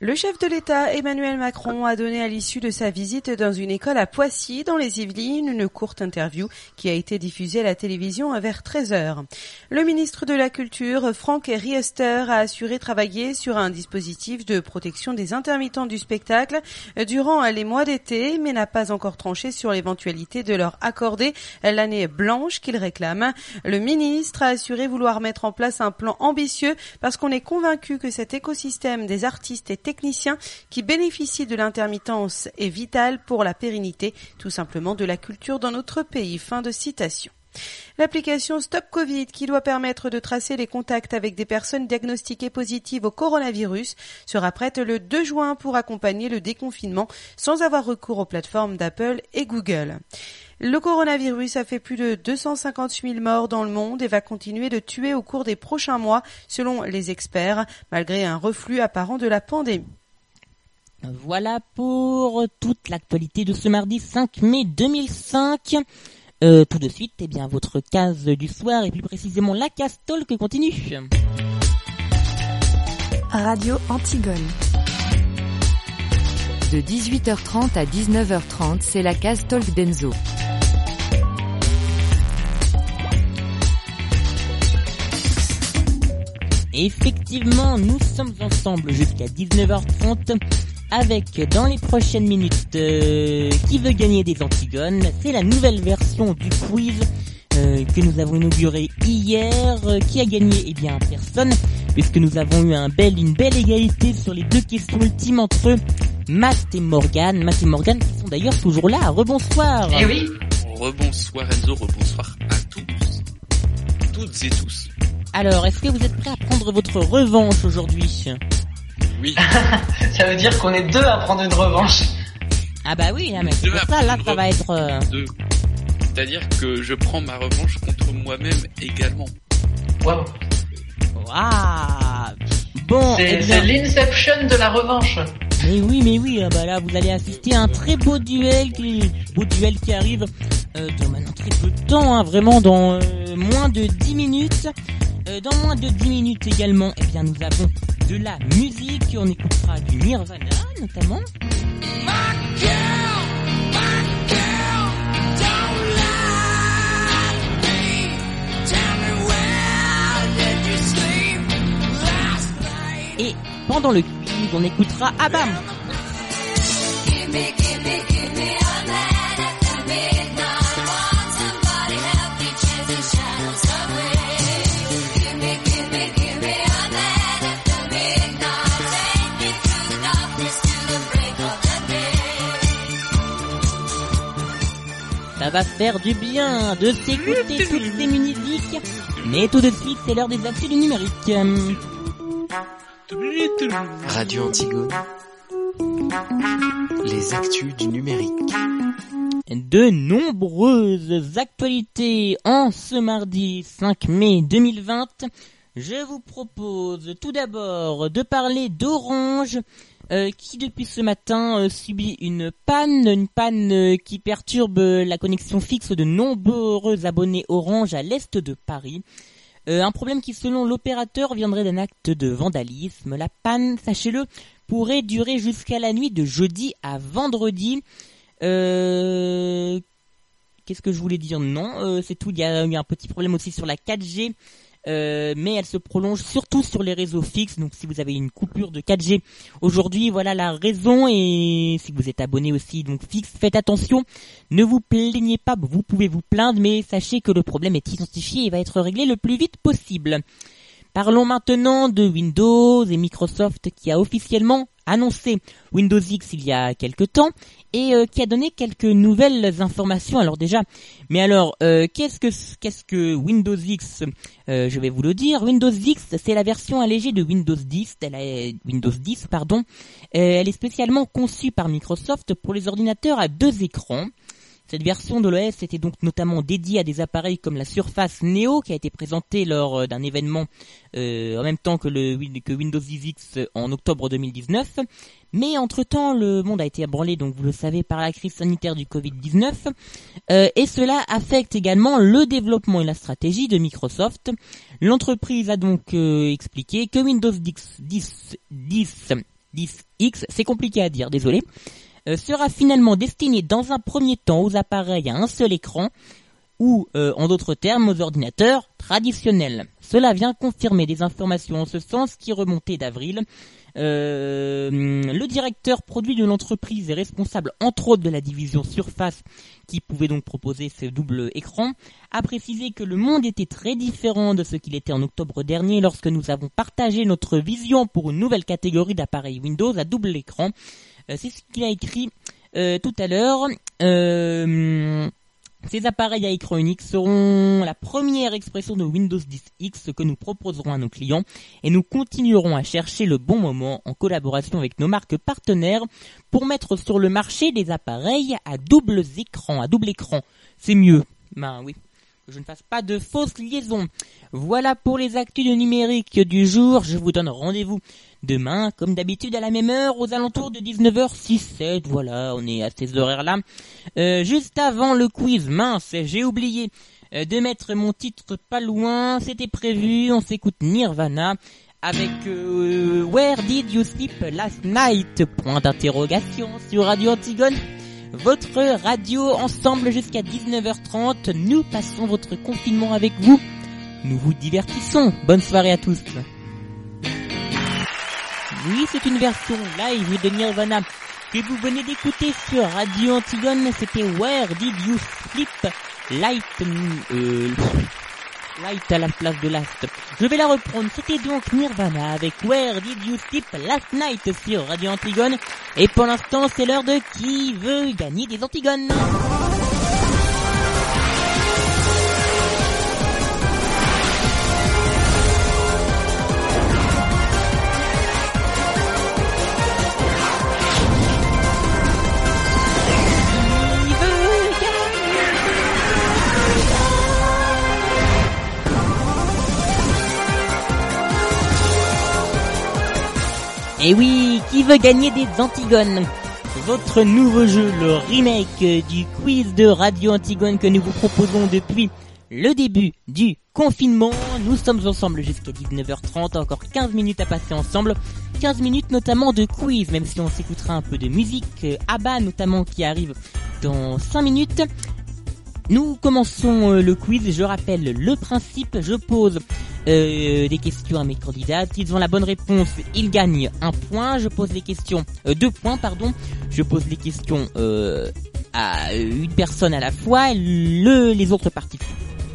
Le chef de l'État Emmanuel Macron a donné à l'issue de sa visite dans une école à Poissy, dans les Yvelines, une courte interview qui a été diffusée à la télévision vers 13h. Le ministre de la Culture, Franck Riester, a assuré travailler sur un dispositif de protection des intermittents du spectacle durant les mois d'été, mais n'a pas encore tranché sur l'éventualité de leur accorder l'année blanche qu'ils réclament. Le ministre a assuré vouloir mettre en place un plan ambitieux parce qu'on est convaincu que cet écosystème des artistes et techniciens qui bénéficient de l'intermittence est vital pour la pérennité tout simplement de la culture dans notre pays. Fin de citation. L'application Stop Covid, qui doit permettre de tracer les contacts avec des personnes diagnostiquées positives au coronavirus, sera prête le 2 juin pour accompagner le déconfinement sans avoir recours aux plateformes d'Apple et Google. Le coronavirus a fait plus de 250 000 morts dans le monde et va continuer de tuer au cours des prochains mois, selon les experts, malgré un reflux apparent de la pandémie. Voilà pour toute l'actualité de ce mardi 5 mai 2005. Euh, tout de suite, eh bien, votre case du soir et plus précisément la case talk continue. Radio Antigone. De 18h30 à 19h30, c'est la case talk d'Enzo. Effectivement, nous sommes ensemble jusqu'à 19h30 avec dans les prochaines minutes euh, qui veut gagner des Antigones. C'est la nouvelle version du quiz euh, que nous avons inauguré hier. Euh, qui a gagné? Eh bien personne, puisque nous avons eu une belle égalité sur les deux questions ultimes entre Matt et Morgan. Matt et Morgan qui sont d'ailleurs toujours là. Rebonsoir. Eh oui. Rebonsoir Enzo, rebonsoir à tous, toutes et tous. Alors, est-ce que vous êtes prêts à prendre votre revanche aujourd'hui? Oui. [laughs] ça veut dire qu'on est deux à prendre une revanche. Ah bah oui, là, mais c'est Deux pour à ça, là, prendre ça va être... euh, Deux. C'est-à-dire que je prends ma revanche contre moi-même également. Waouh. Ah Bon, eh C'est bien, c'est l'inception de la revanche. Mais oui, mais oui, ah bah là, vous allez assister à un très beau duel, qui, arrive euh, dans maintenant très peu de temps, hein, vraiment dans euh, moins de 10 minutes. Euh, dans moins de 10 minutes également, eh bien, nous avons de la musique, on écoutera du Nirvana, notamment. Et pendant le on écoutera Abam. Ça va faire du bien de s'écouter toutes ces musiques. Mais tout de suite, c'est l'heure des actus du numérique. Radio Antigone. Les actus du numérique. de nombreuses actualités en ce mardi 5 mai 2020. Je vous propose tout d'abord de parler d'Orange euh, qui depuis ce matin euh, subit une panne, une panne euh, qui perturbe la connexion fixe de nombreux abonnés Orange à l'est de Paris. Euh, un problème qui selon l'opérateur viendrait d'un acte de vandalisme. La panne, sachez-le, pourrait durer jusqu'à la nuit de jeudi à vendredi. Euh, Qu'est-ce que je voulais dire Non, euh, c'est tout. Il y, a, a un petit problème aussi sur la 4G. Euh, mais elle se prolonge surtout sur les réseaux fixes. Donc si vous avez une coupure de 4G aujourd'hui, voilà la raison. Et si vous êtes abonné aussi, donc fixe, faites attention. Ne vous plaignez pas, vous pouvez vous plaindre, mais sachez que le problème est identifié et va être réglé le plus vite possible. Parlons maintenant de Windows et Microsoft qui a officiellement annoncé Windows X il y a quelque temps et euh, qui a donné quelques nouvelles informations. Alors déjà, mais alors euh, qu'est-ce que qu'est-ce que Windows X Euh, Je vais vous le dire. Windows X, c'est la version allégée de Windows 10. Elle est- Windows 10, pardon. Euh, elle est spécialement conçue par Microsoft pour les ordinateurs à deux écrans Cette version de l'OS était donc notamment dédiée à des appareils comme la Surface Neo qui a été présentée lors euh, d'un événement euh, en même temps que, Windows 10 X en octobre 2019. Mais entre-temps, le monde a été ébranlé, donc vous le savez, par la crise sanitaire du Covid-19. Euh, et cela affecte également le développement et la stratégie de Microsoft. L'entreprise a donc euh, expliqué que Windows 10, 10, 10, 10X, c'est compliqué à dire, désolé, euh, sera finalement destiné dans un premier temps aux appareils à un seul écran ou, euh, en d'autres termes, aux ordinateurs traditionnels. Cela vient confirmer des informations en ce sens qui remontaient d'avril. Euh, le directeur produit de l'entreprise est responsable entre autres de la division Surface qui pouvait donc proposer ce double écran, a précisé que le monde était très différent de ce qu'il était en octobre dernier lorsque nous avons partagé notre vision pour une nouvelle catégorie d'appareils Windows à double écran euh, c'est ce qu'il a écrit euh, tout à l'heure. Ces appareils à écran unique seront la première expression de Windows 10X que nous proposerons à nos clients et nous continuerons à chercher le bon moment en collaboration avec nos marques partenaires pour mettre sur le marché des appareils à double écran, à double écran. C'est mieux. Ben oui. Que je ne fasse pas de fausses liaisons. Voilà pour les actus de numérique du jour. Je vous donne rendez-vous demain, comme d'habitude, à la même heure, aux alentours de 19h6-7. Voilà, on est à ces horaires-là. Euh, juste avant le quiz, mince, j'ai oublié euh, de mettre mon titre pas loin. C'était prévu, on s'écoute Nirvana avec euh, Where Did You Sleep Last Night? Point d'interrogation sur Radio Antigone. Votre radio ensemble jusqu'à 19h30. Nous passons votre confinement avec vous. Nous vous divertissons. Bonne soirée à tous. Oui, c'est une version live de Nirvana que vous venez d'écouter sur Radio Antigone. C'était Where Did You Sleep? Light, euh, Light à la place de Last. Je vais la reprendre. C'était donc Nirvana avec Where Did You Sleep Last Night sur Radio Antigone. Et pour l'instant, c'est l'heure de qui veut gagner des Antigones? Et oui, qui veut gagner des Antigones? Votre nouveau jeu, le remake du quiz de Radio Antigone que nous vous proposons depuis le début du confinement. Nous sommes ensemble jusqu'à 19h30, encore 15 minutes à passer ensemble. 15 minutes notamment de quiz, même si on s'écoutera un peu de musique, euh, ABBA notamment qui arrive dans 5 minutes. Nous commençons euh, le quiz, je rappelle le principe, je pose euh, des questions à mes candidats. S'ils ont la bonne réponse, ils gagnent un point. Je pose les questions, euh, deux points, pardon. Je pose les questions euh, à une personne à la fois. Le, les autres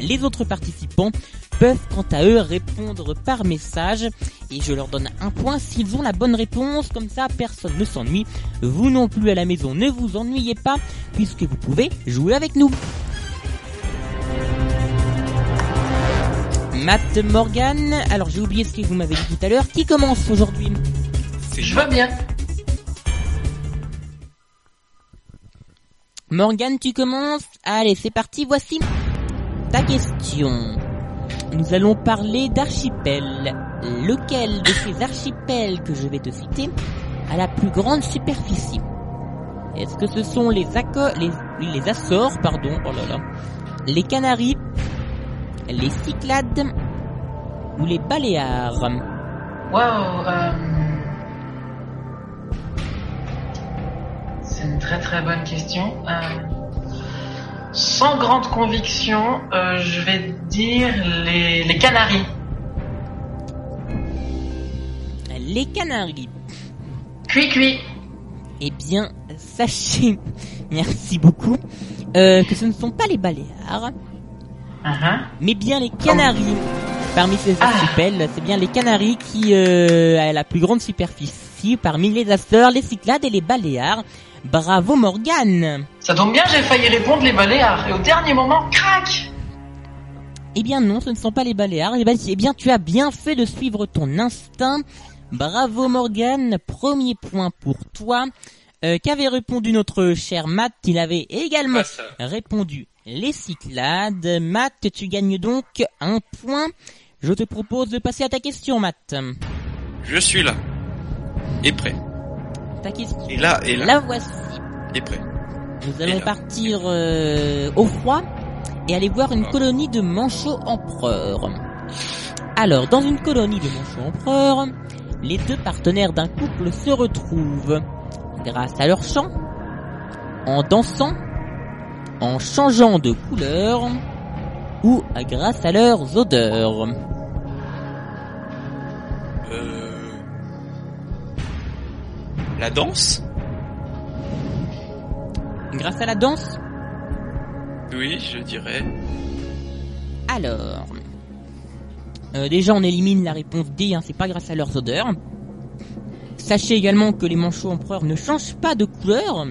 les autres participants peuvent quant à eux répondre par message et je leur donne un point s'ils ont la bonne réponse. Comme ça, personne ne s'ennuie. Vous non plus à la maison, ne vous ennuyez pas puisque vous pouvez jouer avec nous. Matt Morgan. Alors j'ai oublié ce que vous m'avez dit tout à l'heure. Qui commence aujourd'hui Je veux bien. Morgan, tu commences Allez, c'est parti, voici ta question. Nous allons parler d'archipel. Lequel de ces archipels que je vais te citer a la plus grande superficie? Est-ce que ce sont les, Acco- les, les Açores, pardon, oh là là, les Canaries, les Cyclades ou les Baléares Waouh. euh, C'est une très très bonne question. Euh, Sans grande conviction, euh, je vais dire les, les Canaries. Les Canaries. Cuit cuit. Eh bien, sachez, [laughs] merci beaucoup, euh, que ce ne sont pas les Baléares, Uh-huh. mais bien les Canaries. Parmi ces archipels, c'est bien les Canaries qui euh, a la plus grande superficie parmi les Açores, les Cyclades et les Baléares. Bravo Morgane Ça tombe bien, j'ai failli répondre les Baléares. Et au dernier moment, crac Eh bien non, ce ne sont pas les Baléares. Eh bien, eh bien, tu as bien fait de suivre ton instinct. Bravo Morgane, premier point pour toi. Euh, Qu'avait répondu notre cher Matt Il avait également Ah, répondu les Cyclades. Matt, tu gagnes donc un point. Je te propose de passer à ta question, Matt. Je suis là. Et prêt. Ta question. Et là, et là. La voici. Et prêt. Nous allons partir euh, au froid et aller voir une colonie de manchots empereurs. Alors, dans une colonie de manchots empereurs, les deux partenaires d'un couple se retrouvent grâce à leur chant, en dansant, en changeant de couleur ou grâce à leurs odeurs. Euh... La danse? Grâce à la danse? Oui, je dirais. Alors, euh, déjà on élimine la réponse D, hein, c'est pas grâce à leurs odeurs. Sachez également que les manchots empereurs ne changent pas de couleur.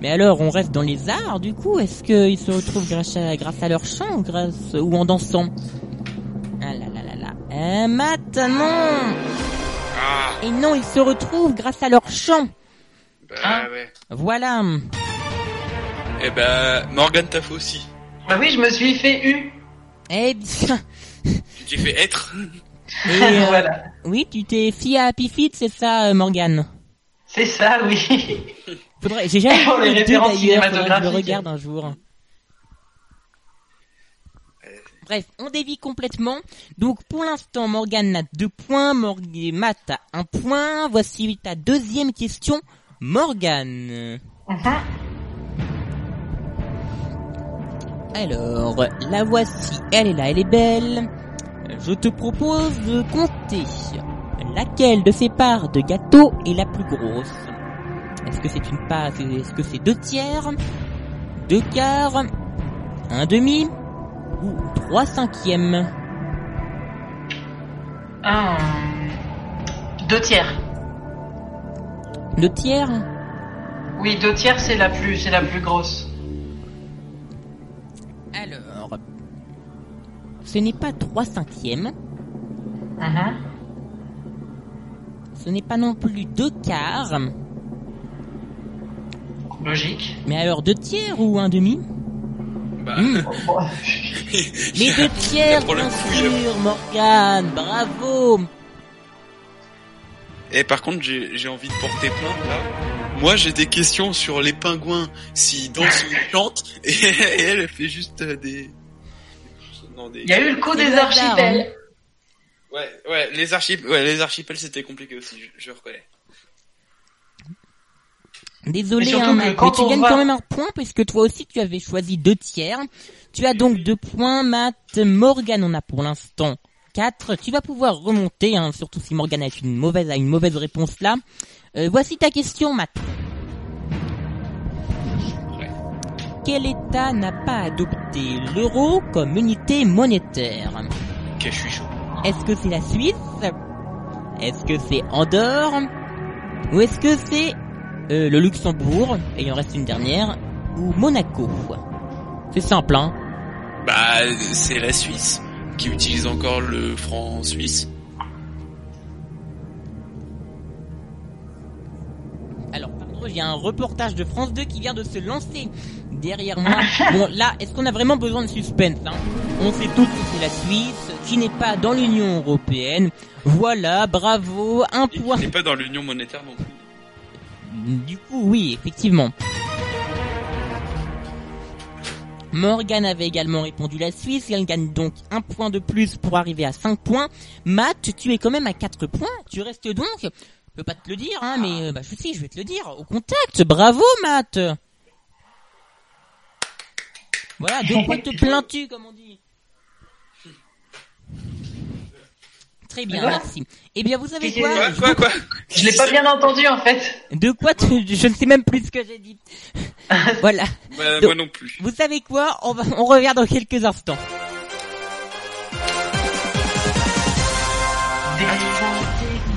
Mais alors, on reste dans les arts, du coup, est-ce qu'ils se retrouvent grâce à, grâce à leur chant ou, grâce, ou en dansant? Ah là là là là. Euh, Matt, non Ah, Et non, ils se retrouvent grâce à leur chant. bah Hein ouais. Voilà. Eh ben, Morgane t'a fait aussi. Bah oui, je me suis fait U. Eh bien... Tu t'es fait être. [laughs] Et, [laughs] euh, voilà. Oui, tu t'es fié à Happy Feet, c'est ça, euh, Morgane C'est ça, oui. Faudrait, j'ai jamais [laughs] vu les références je le regarde un jour. Bref, on dévie complètement. Donc pour l'instant, Morgane a deux points, Morg- Matt a un point. Voici ta deuxième question, Morgane. Mhm. Alors, la voici, elle est là, elle est belle. Je te propose de compter laquelle de ces parts de gâteau est la plus grosse. Est-ce que c'est une part, est-ce que c'est deux tiers, deux quarts, un demi ou trois cinquièmes? Un... Deux tiers. Deux tiers? Oui, deux tiers, c'est la plus, c'est la plus grosse. Ce n'est pas trois cinquièmes, Mhm. ce n'est pas non plus deux quarts, Logique. mais alors deux tiers ou un demi? Bah, Hmm. [laughs] Les deux tiers, bien sûr, Morgane, bravo Et par contre, j'ai j'ai envie de porter plainte là. Moi, j'ai des questions sur les pingouins, s'ils dansent ou ils chantent, [laughs] et, et elle, elle fait juste euh, des... Des... Il y a eu le coup des archipels. Ouais, ouais, les archipels, ouais, les archipels, c'était compliqué aussi, je, je reconnais. Désolé, Mais hein, Matt, mais tu gagnes va- quand même un point puisque toi aussi tu avais choisi deux tiers. Tu as donc deux points, Matt. Morgan en a pour l'instant quatre. Tu vas pouvoir remonter, hein, surtout si Morgan a une mauvaise, a une mauvaise réponse là. Euh, voici ta question, Matt. Quel État n'a pas adopté l'euro comme unité monétaire? Ok, je suis chaud. Est-ce que c'est la Suisse? Est-ce que c'est Andorre? Ou est-ce que c'est euh, le Luxembourg Et il en reste une dernière. Ou Monaco? C'est simple, hein Bah, c'est la Suisse qui utilise encore le franc suisse. Il y a un reportage de France 2 qui vient de se lancer derrière moi. [laughs] Bon, là, est-ce qu'on a vraiment besoin de suspense hein? On sait tous que c'est la Suisse, qui n'est pas dans l'Union Européenne. Voilà, bravo, un Et point. qui n'est pas dans l'union monétaire non plus. Du coup, oui, effectivement. Morgan avait également répondu la Suisse, elle gagne donc un point de plus pour arriver à 5 points. Matt, tu es quand même à 4 points, tu restes donc, je peux pas te le dire, hein, mais euh, bah, je sais, je vais te le dire, au contact, bravo Matt Voilà, de [laughs] quoi te plains-tu, comme on dit Très bien, merci. Eh bien, vous savez quoi Quoi, Je quoi, quoi? Je l'ai pas bien entendu en fait. de quoi [laughs] tu... Je ne sais même plus ce que j'ai dit. [laughs] voilà. Bah, Donc- moi non plus. Vous savez quoi? On va, on revient dans quelques instants.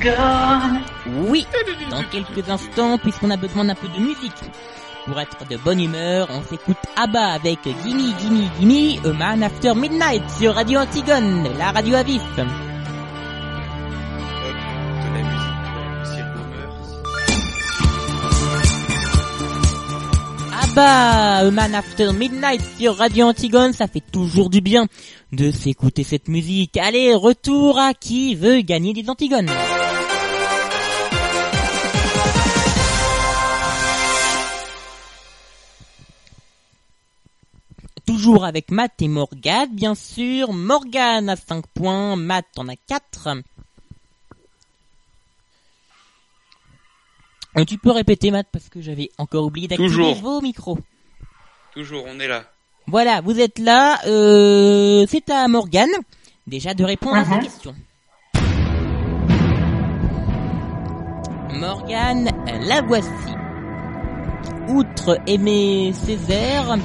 Des. Oui, dans quelques instants, puisqu'on a besoin d'un peu de musique. Pour être de bonne humeur, on s'écoute Abba avec Gimme Gimme Gimme, A Man After Midnight sur Radio Antigone, la radio à vif. Abba, A Man After Midnight sur Radio Antigone, ça fait toujours du bien de s'écouter cette musique. Allez, retour à qui veut gagner des Antigones. Toujours avec Matt et Morgane, bien sûr. Morgane a 5 points, Matt en a 4. Euh, tu peux répéter, Matt, parce que j'avais encore oublié d'activer Toujours. vos micros. Toujours, on est là. Voilà, vous êtes là. Euh, c'est à Morgane, déjà de répondre à sa Mhm. question. Morgane, la voici. Outre Aimé Césaire,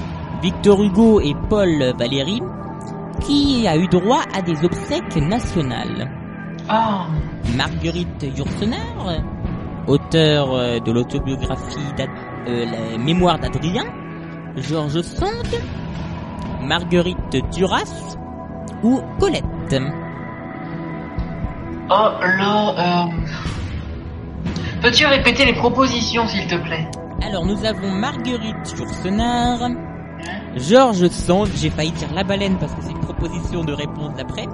Victor Hugo et Paul Valéry, qui a eu droit à des obsèques nationales Ah. Marguerite Yourcenar, auteur euh, de l'autobiographie euh, Les Mémoires d'Adrien, Georges Sand, Marguerite Duras ou Colette. Oh là. Euh... Peux-tu répéter les propositions, s'il te plaît? Alors nous avons Marguerite Yourcenar, Georges Sand, j'ai failli dire la baleine parce que c'est une proposition de réponse d'après,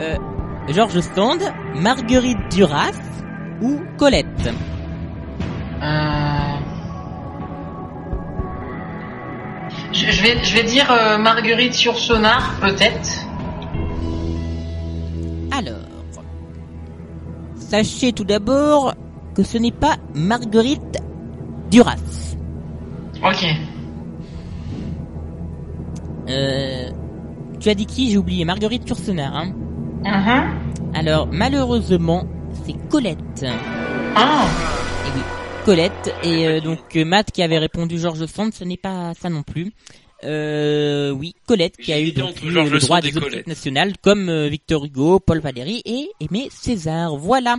euh, Georges Sand, Marguerite Duras ou Colette? Euh... Je, je vais, je vais dire euh, Marguerite sur Sonar, peut-être. Alors, sachez tout d'abord que ce n'est pas Marguerite Duras. Ok. Euh, tu as dit qui J'ai oublié. Marguerite Yourcenar. Hein Mhm. Alors, malheureusement, c'est Colette. Ah. Et oui, Colette. Et euh, donc, euh, Matt qui avait répondu Georges Sand, ce n'est pas ça non plus. Euh, oui, Colette qui a eu donc le droit et des obsèques Colette. nationales comme euh, Victor Hugo, Paul Valéry et Aimé César. Voilà.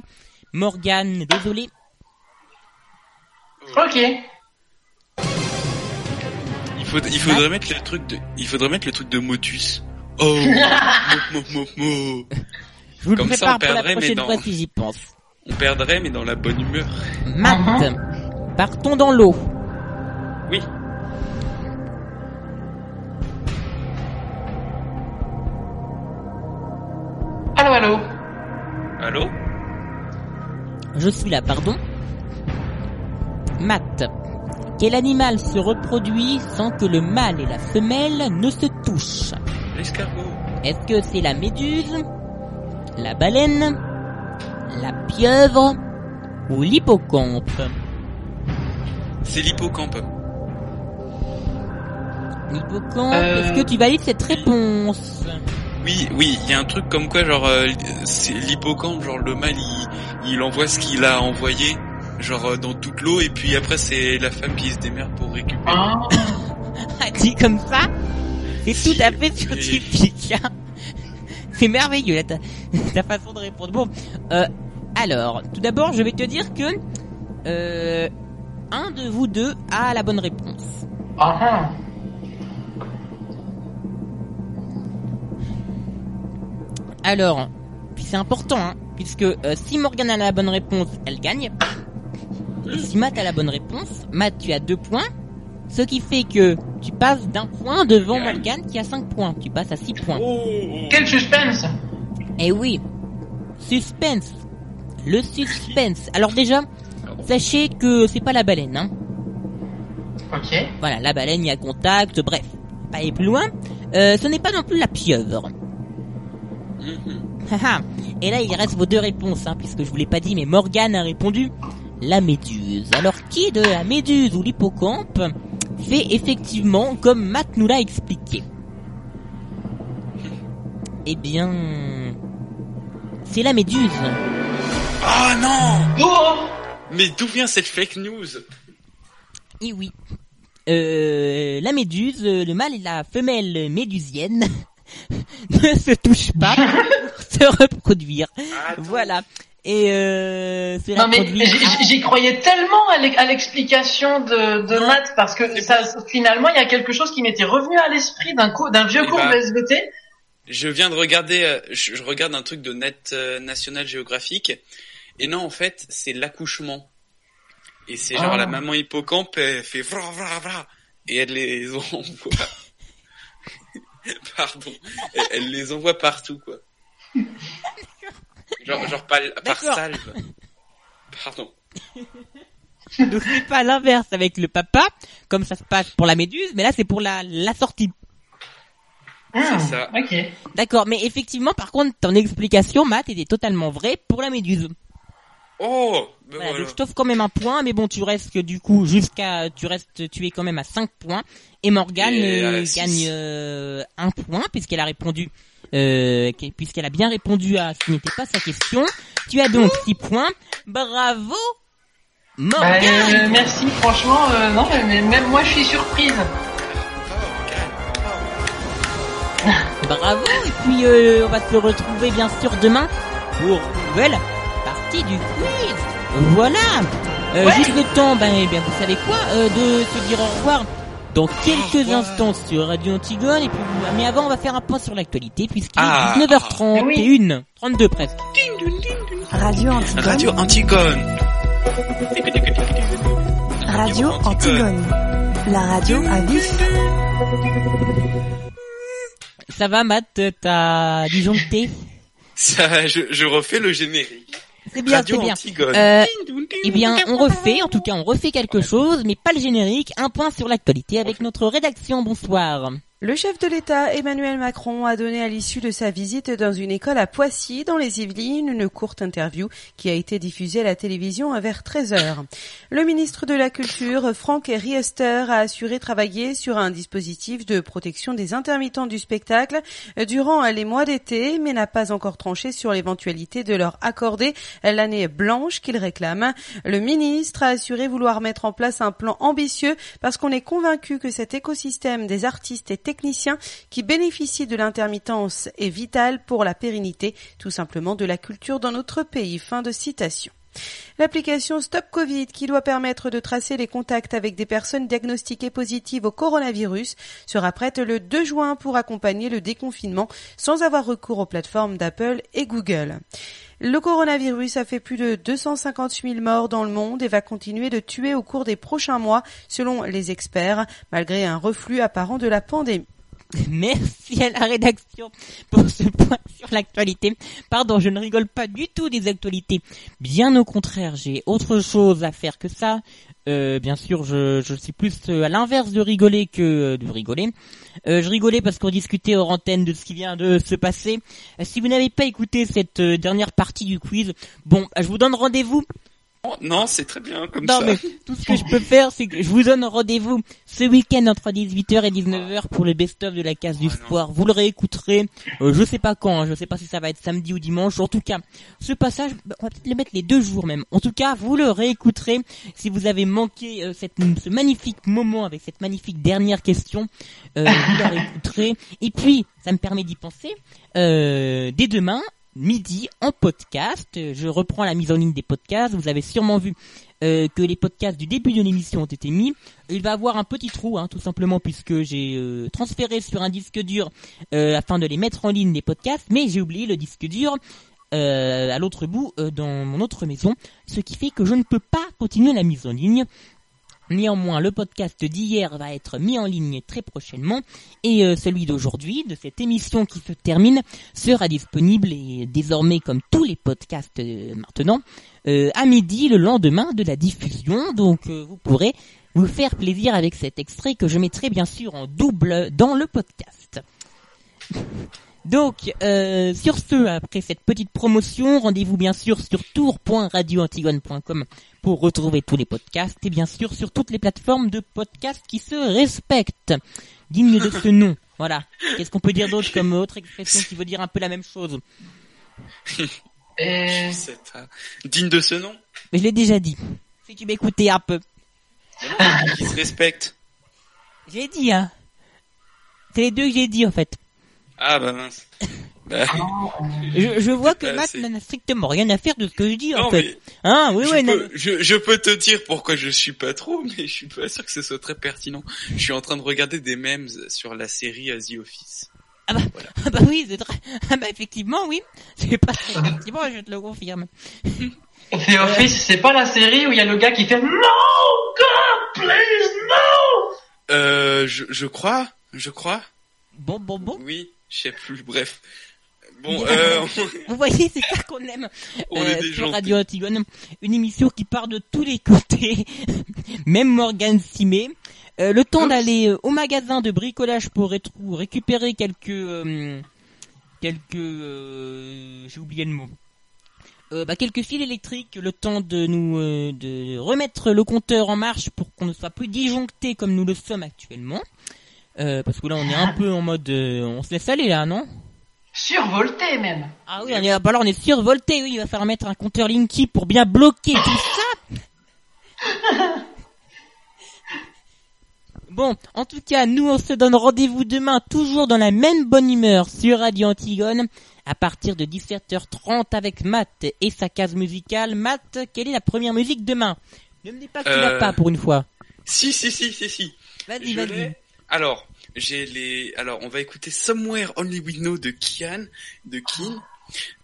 Morgane, désolé. Ok. Il, faut, il faudrait mettre le truc de, il faudrait mettre le truc de Motus. Oh, [laughs] mo, mo, mo, mo. Je vous Comme le ça, prépare on pour la perdrait, mais prochaine dans- fois si j'y pense. On perdrait, mais dans la bonne humeur. Matt, partons dans l'eau. Oui. Allô, allô. Allô? Je suis là, pardon. Matt, quel animal se reproduit sans que le mâle et la femelle ne se touchent L'escargot. Est-ce que c'est la méduse, la baleine, la pieuvre ou l'hippocampe C'est l'hippocampe. L'hippocampe, Euh, est-ce que tu valides cette réponse Oui, oui, il y a un truc comme quoi, genre, euh, c'est l'hippocampe, genre le mâle, il, il envoie ce qu'il a envoyé, genre euh, dans toute l'eau, et puis après c'est la femme qui se démerde pour récupérer. Ah. Dit comme ça C'est tout à fait scientifique. hein. C'est merveilleux là, ta, ta façon de répondre. Bon, euh, alors, tout d'abord, je vais te dire que euh, un de vous deux a la bonne réponse. Ah. Alors, puis c'est important, hein, puisque euh, si Morgane a la bonne réponse, elle gagne. Si Matt a la bonne réponse, Matt, tu as deux points. Ce qui fait que tu passes d'un point devant Morgane qui a 5 points. Tu passes à 6 points. Quel suspense Eh oui, suspense. Le suspense. Alors déjà, sachez que c'est pas la baleine. Hein. Ok. Voilà, la baleine, il y a contact, bref. Pas aller plus loin. Euh, ce n'est pas non plus la pieuvre. Haha. Et là, il reste vos deux réponses, hein, puisque je vous l'ai pas dit, mais Morgane a répondu la méduse. Alors, qui de la méduse ou l'hippocampe fait effectivement comme Matt nous l'a expliqué Eh bien, c'est la méduse. Ah non Oh Mais d'où vient cette fake news? Et oui. Euh, la méduse, le mâle et la femelle médusienne [laughs] ne se touchent pas pour se reproduire. Voilà. Et euh, c'est Non mais j'y croyais tellement à l'e- à l'explication de, de Matt parce que ça, finalement il y a quelque chose qui m'était revenu à l'esprit d'un coup d'un vieux Eh cours ben, de SVT. Je viens de regarder, euh, je, je regarde un truc de Net euh, National Geographic, et non, en fait, c'est l'accouchement. Et c'est genre Ah. la maman hippocampe elle fait vra vra vra, et elle les [laughs] envoie. Pardon, elle, elle les envoie partout quoi. Genre, genre par, par salve. Pardon. [laughs] Donc c'est pas l'inverse avec le papa, comme ça se passe pour la méduse, mais là c'est pour la, la sortie. Ah, C'est ça. ok. D'accord, mais effectivement, par contre, ton explication, Matt, était totalement vraie pour la méduse. Oh, ben Voilà, voilà. donc je t'offre quand même un point, mais bon, tu restes du coup jusqu'à, tu restes, tu es quand même à 5 points. Et Morgane Et euh, gagne euh, un point puisqu'elle a répondu, euh, qu'elle- puisqu'elle a bien répondu à ce qui n'était pas sa question. Tu as donc 6 points. Bravo, Bah, euh, merci, franchement, euh, non, mais même moi je suis surprise. [laughs] Bravo. Et puis euh, on va se retrouver bien sûr demain pour une nouvelle partie du quiz. Voilà. Euh, Ouais. Juste le temps, ben, bien, vous savez quoi, de se dire au revoir dans quelques instants sur Radio Antigone. Et puis, mais avant, on va faire un point sur l'actualité puisqu'il est Ah. 19h30 Oui. et une, 32 presque. Radio Antigone. Radio Antigone. Radio Antigone. La radio à vif. Ça va, Matt? T'as disjoncté Ça, je, je refais le générique. C'est bien, c'est bien. Euh, eh bien, on refait, en tout cas, on refait quelque chose, mais pas le générique. Un point sur l'actualité avec notre rédaction. Bonsoir. Le chef de l'État, Emmanuel Macron, a donné à l'issue de sa visite dans une école à Poissy, dans les Yvelines, une courte interview qui a été diffusée à la télévision vers 13h. Le ministre de la Culture, Franck Riester, a assuré travailler sur un dispositif de protection des intermittents du spectacle durant les mois d'été, mais n'a pas encore tranché sur l'éventualité de leur accorder l'année blanche qu'ils réclament. Le ministre a assuré vouloir mettre en place un plan ambitieux parce qu'on est convaincu que cet écosystème des artistes et techniciens qui bénéficient de l'intermittence est vital pour la pérennité tout simplement de la culture dans notre pays. Fin de citation. L'application Stop Covid, qui doit permettre de tracer les contacts avec des personnes diagnostiquées positives au coronavirus, sera prête le 2 juin pour accompagner le déconfinement sans avoir recours aux plateformes d'Apple et Google. Le coronavirus a fait plus de 250 000 morts dans le monde et va continuer de tuer au cours des prochains mois, selon les experts, malgré un reflux apparent de la pandémie. [laughs] Merci à la rédaction pour ce point sur l'actualité. Pardon, je ne rigole pas du tout des actualités. Bien au contraire, j'ai autre chose à faire que ça. Euh, bien sûr, je, suis plus euh, à l'inverse de rigoler que euh, de rigoler. Je rigolais parce qu'on discutait hors antenne de ce qui vient de se passer. Si vous n'avez pas écouté cette dernière partie du quiz, bon, je vous donne rendez-vous non, c'est très bien comme non, ça. mais tout ce que je peux faire, c'est que je vous donne rendez-vous ce week-end entre 18h et 19h pour le best-of de la case du sport. Vous le réécouterez, euh, je sais pas quand, hein, je sais pas si ça va être samedi ou dimanche. En tout cas, ce passage, bah, on va peut-être le mettre les deux jours même. En tout cas, vous le réécouterez si vous avez manqué euh, cette, ce magnifique moment avec cette magnifique dernière question. Euh, vous la réécouterez. Et puis, ça me permet d'y penser. Euh, dès demain, midi en podcast. Je reprends la mise en ligne des podcasts. Vous avez sûrement vu euh, que les podcasts du début de l'émission ont été mis. Il va avoir un petit trou, hein, tout simplement, puisque j'ai euh, transféré sur un disque dur euh, afin de les mettre en ligne les podcasts, mais j'ai oublié le disque dur à l'autre bout dans mon autre maison, ce qui fait que je ne peux pas continuer la mise en ligne. Néanmoins, le podcast d'hier va être mis en ligne très prochainement et euh, celui d'aujourd'hui, de cette émission qui se termine, sera disponible et désormais comme tous les podcasts euh, maintenant, euh, à midi le lendemain de la diffusion. Donc vous pourrez vous faire plaisir avec cet extrait que je mettrai bien sûr en double dans le podcast. Donc, euh, sur ce, après cette petite promotion, rendez-vous bien sûr sur tour.radioantigone.com pour retrouver tous les podcasts et bien sûr sur toutes les plateformes de podcasts qui se respectent, dignes de ce nom. [laughs] Voilà. Qu'est-ce qu'on peut dire d'autre comme autre expression qui veut dire un peu la même chose [laughs] pas digne de ce nom. Mais je l'ai déjà dit. Si tu m'écoutais un peu. Qui se respecte. J'ai dit, hein. C'est les deux que j'ai dit en fait. Ah bah mince. Bah, [laughs] Je, je vois que Bah, Matt n'a strictement rien à faire de ce que je dis en fait. Hein, oui, je, oui, non, peux, je, je peux te dire pourquoi je suis pas trop, [laughs] mais je suis pas sûr que ce soit très pertinent. Je suis en train de regarder des memes sur la série euh, The Office. Ah bah, [laughs] ah bah oui, c'est très... Ah bah effectivement, oui. C'est pas très effectivement, je te le confirme. The Office, c'est pas la série où il y a le gars qui fait No, God, please, no! Euh, je, je crois, je crois. Bon, bon, bon. Oui, je sais plus. Bref. Bon, [laughs] euh, [laughs] Vous voyez, c'est ça qu'on aime On euh, est sur. Radio Antigone. Une émission qui part de tous les côtés. [laughs] Même Morgan met. Euh, le temps d'aller euh, au magasin de bricolage pour récupérer quelques... euh, quelques... euh, J'ai oublié le mot. Euh, bah, quelques fils électriques, le temps de nous euh, de remettre le compteur en marche pour qu'on ne soit plus disjoncté comme nous le sommes actuellement. Euh, parce que là on est un peu en mode euh, on se laisse aller là, non? Survolté même. ah oui, on est, bah là, on est survolté, oui, il va falloir mettre un compteur Linky pour bien bloquer tout ça. [laughs] Bon, en tout cas, nous, on se donne rendez-vous demain, toujours dans la même bonne humeur sur Radio Antigone, à partir de 17h30 avec Matt et sa case musicale. Matt, quelle est la première musique demain? Ne me dis pas que tu l'as Euh, pas pour une fois. si, si, si, si, si. Vas-y, vas-y. Alors, j'ai les. Alors, on va écouter Somewhere Only We Know de Kian, de Kin.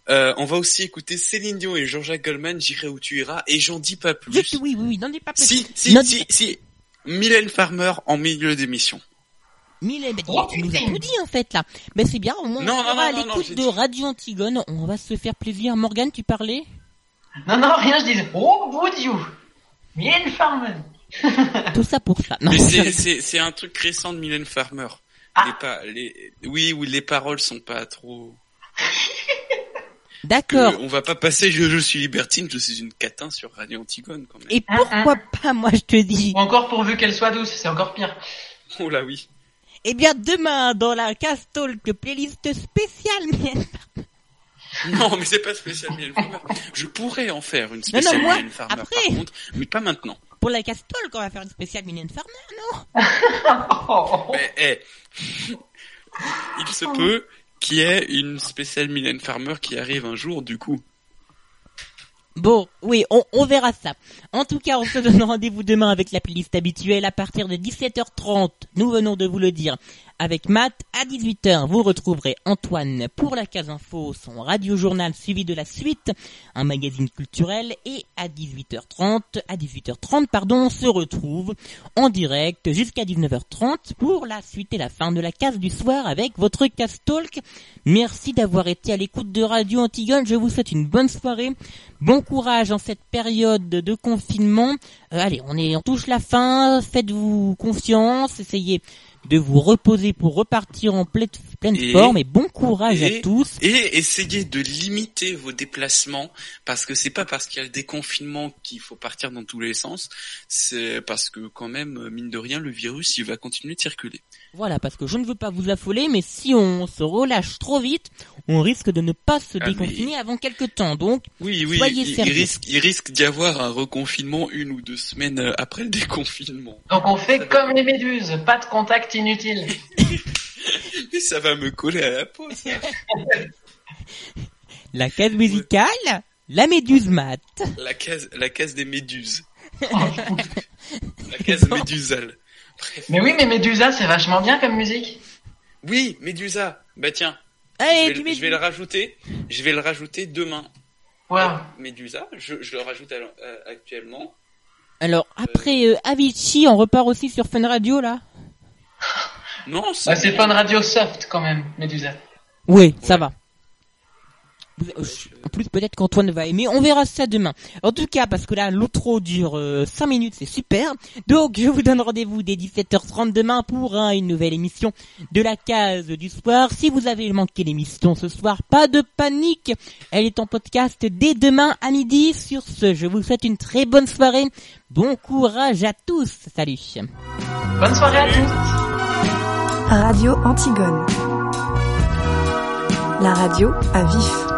Euh, on va aussi écouter Céline Dion et Jean-Jacques Goldman, J'irai où tu iras, et j'en dis pas plus. Oui, oui, oui, n'en dis pas plus. Si, si, si, si. Mylène Farmer en milieu d'émission. Mille, bah, tu nous as tout dit en fait là. Mais c'est bien, au moins Non, on non, sera à non, l'écoute de dit- Radio Antigone. On va se faire plaisir. Morgane, tu parlais? Non, non, rien, je disais, oh, would you? Mylène Farmer. [laughs] Tout ça pour ça. Non, Mais je c'est, un truc récent de Mylène Farmer. Ah. Les pas, les, oui, oui, les paroles sont pas trop. [laughs] D'accord. Euh, on va pas passer je, je suis libertine, je suis une catin sur Radio Antigone quand même. Et pourquoi pas, moi je te dis Ou encore pourvu qu'elle soit douce, c'est encore pire. Oh là oui. Eh bien demain, dans la Cast Talk playlist spéciale, Mylène Non, mais c'est pas spécial Mylène Farmer. Je pourrais en faire une non, spéciale moi, Mylène Farmer après. par contre, mais pas maintenant. pour la Cast Talk, on va faire une spéciale Mylène Farmer, non [laughs] Mais, eh, il se peut qu'il y ait une spéciale Mylène Farmer qui arrive un jour, du coup. Bon, oui, on, on verra ça. En tout cas, on se donne rendez-vous demain avec la playlist habituelle à partir de 17h30. Nous venons de vous le dire. Avec Matt, à 18h, vous retrouverez Antoine pour la case info, son radio-journal suivi de la suite, un magazine culturel, et à 18h30, à 18h30, pardon, on se retrouve en direct jusqu'à 19h30 pour la suite et la fin de la case du soir avec votre case talk. Merci d'avoir été à l'écoute de Radio Antigone. Je vous souhaite une bonne soirée. Bon courage en cette période de confinement. Euh, allez, on est, on touche la fin. Faites-vous confiance. Essayez de vous reposer pour repartir en pleine, pleine Et- forme et bon courage et- à tous. Et essayez de limiter vos déplacements parce que c'est pas parce qu'il y a le déconfinement qu'il faut partir dans tous les sens, c'est parce que quand même mine de rien le virus il va continuer de circuler. Voilà, parce que je ne veux pas vous affoler, mais si on se relâche trop vite, on risque de ne pas se Ah, mais- déconfiner avant quelques temps. Donc, Oui oui, Soyez il, il sérieux. risque il risque d'y avoir un reconfinement une ou deux semaines euh, après le déconfinement. Donc on fait comme les méduses, pas de contact inutile. [laughs] Mais ça va me coller à la peau ça. [laughs] la case musicale, la méduse mat. La case la case des méduses. [laughs] la case médusale. Mais oui, mais Médusa, c'est vachement bien comme musique. Oui, Médusa. Bah tiens, Allez, je, vais, mets je vais le rajouter. Je vais le rajouter demain. Waouh. Médusa, je, je le rajoute à- euh, actuellement. Alors, après euh, Avicii, on repart aussi sur Fun Radio, là Non, Bah, c'est une radio soft quand même, Médusa. Oui, ça va. Euh, En plus, peut-être qu'Antoine va aimer. On verra ça demain. En tout cas, parce que là, l'outro dure 5 minutes, c'est super. Donc, je vous donne rendez-vous dès 17h30 demain pour hein, une nouvelle émission de la case du soir. Si vous avez manqué l'émission ce soir, pas de panique. Elle est en podcast dès demain à midi. Sur ce, je vous souhaite une très bonne soirée. Bon courage à tous. Salut. Bonne soirée à tous. Radio Antigone. La radio à vif.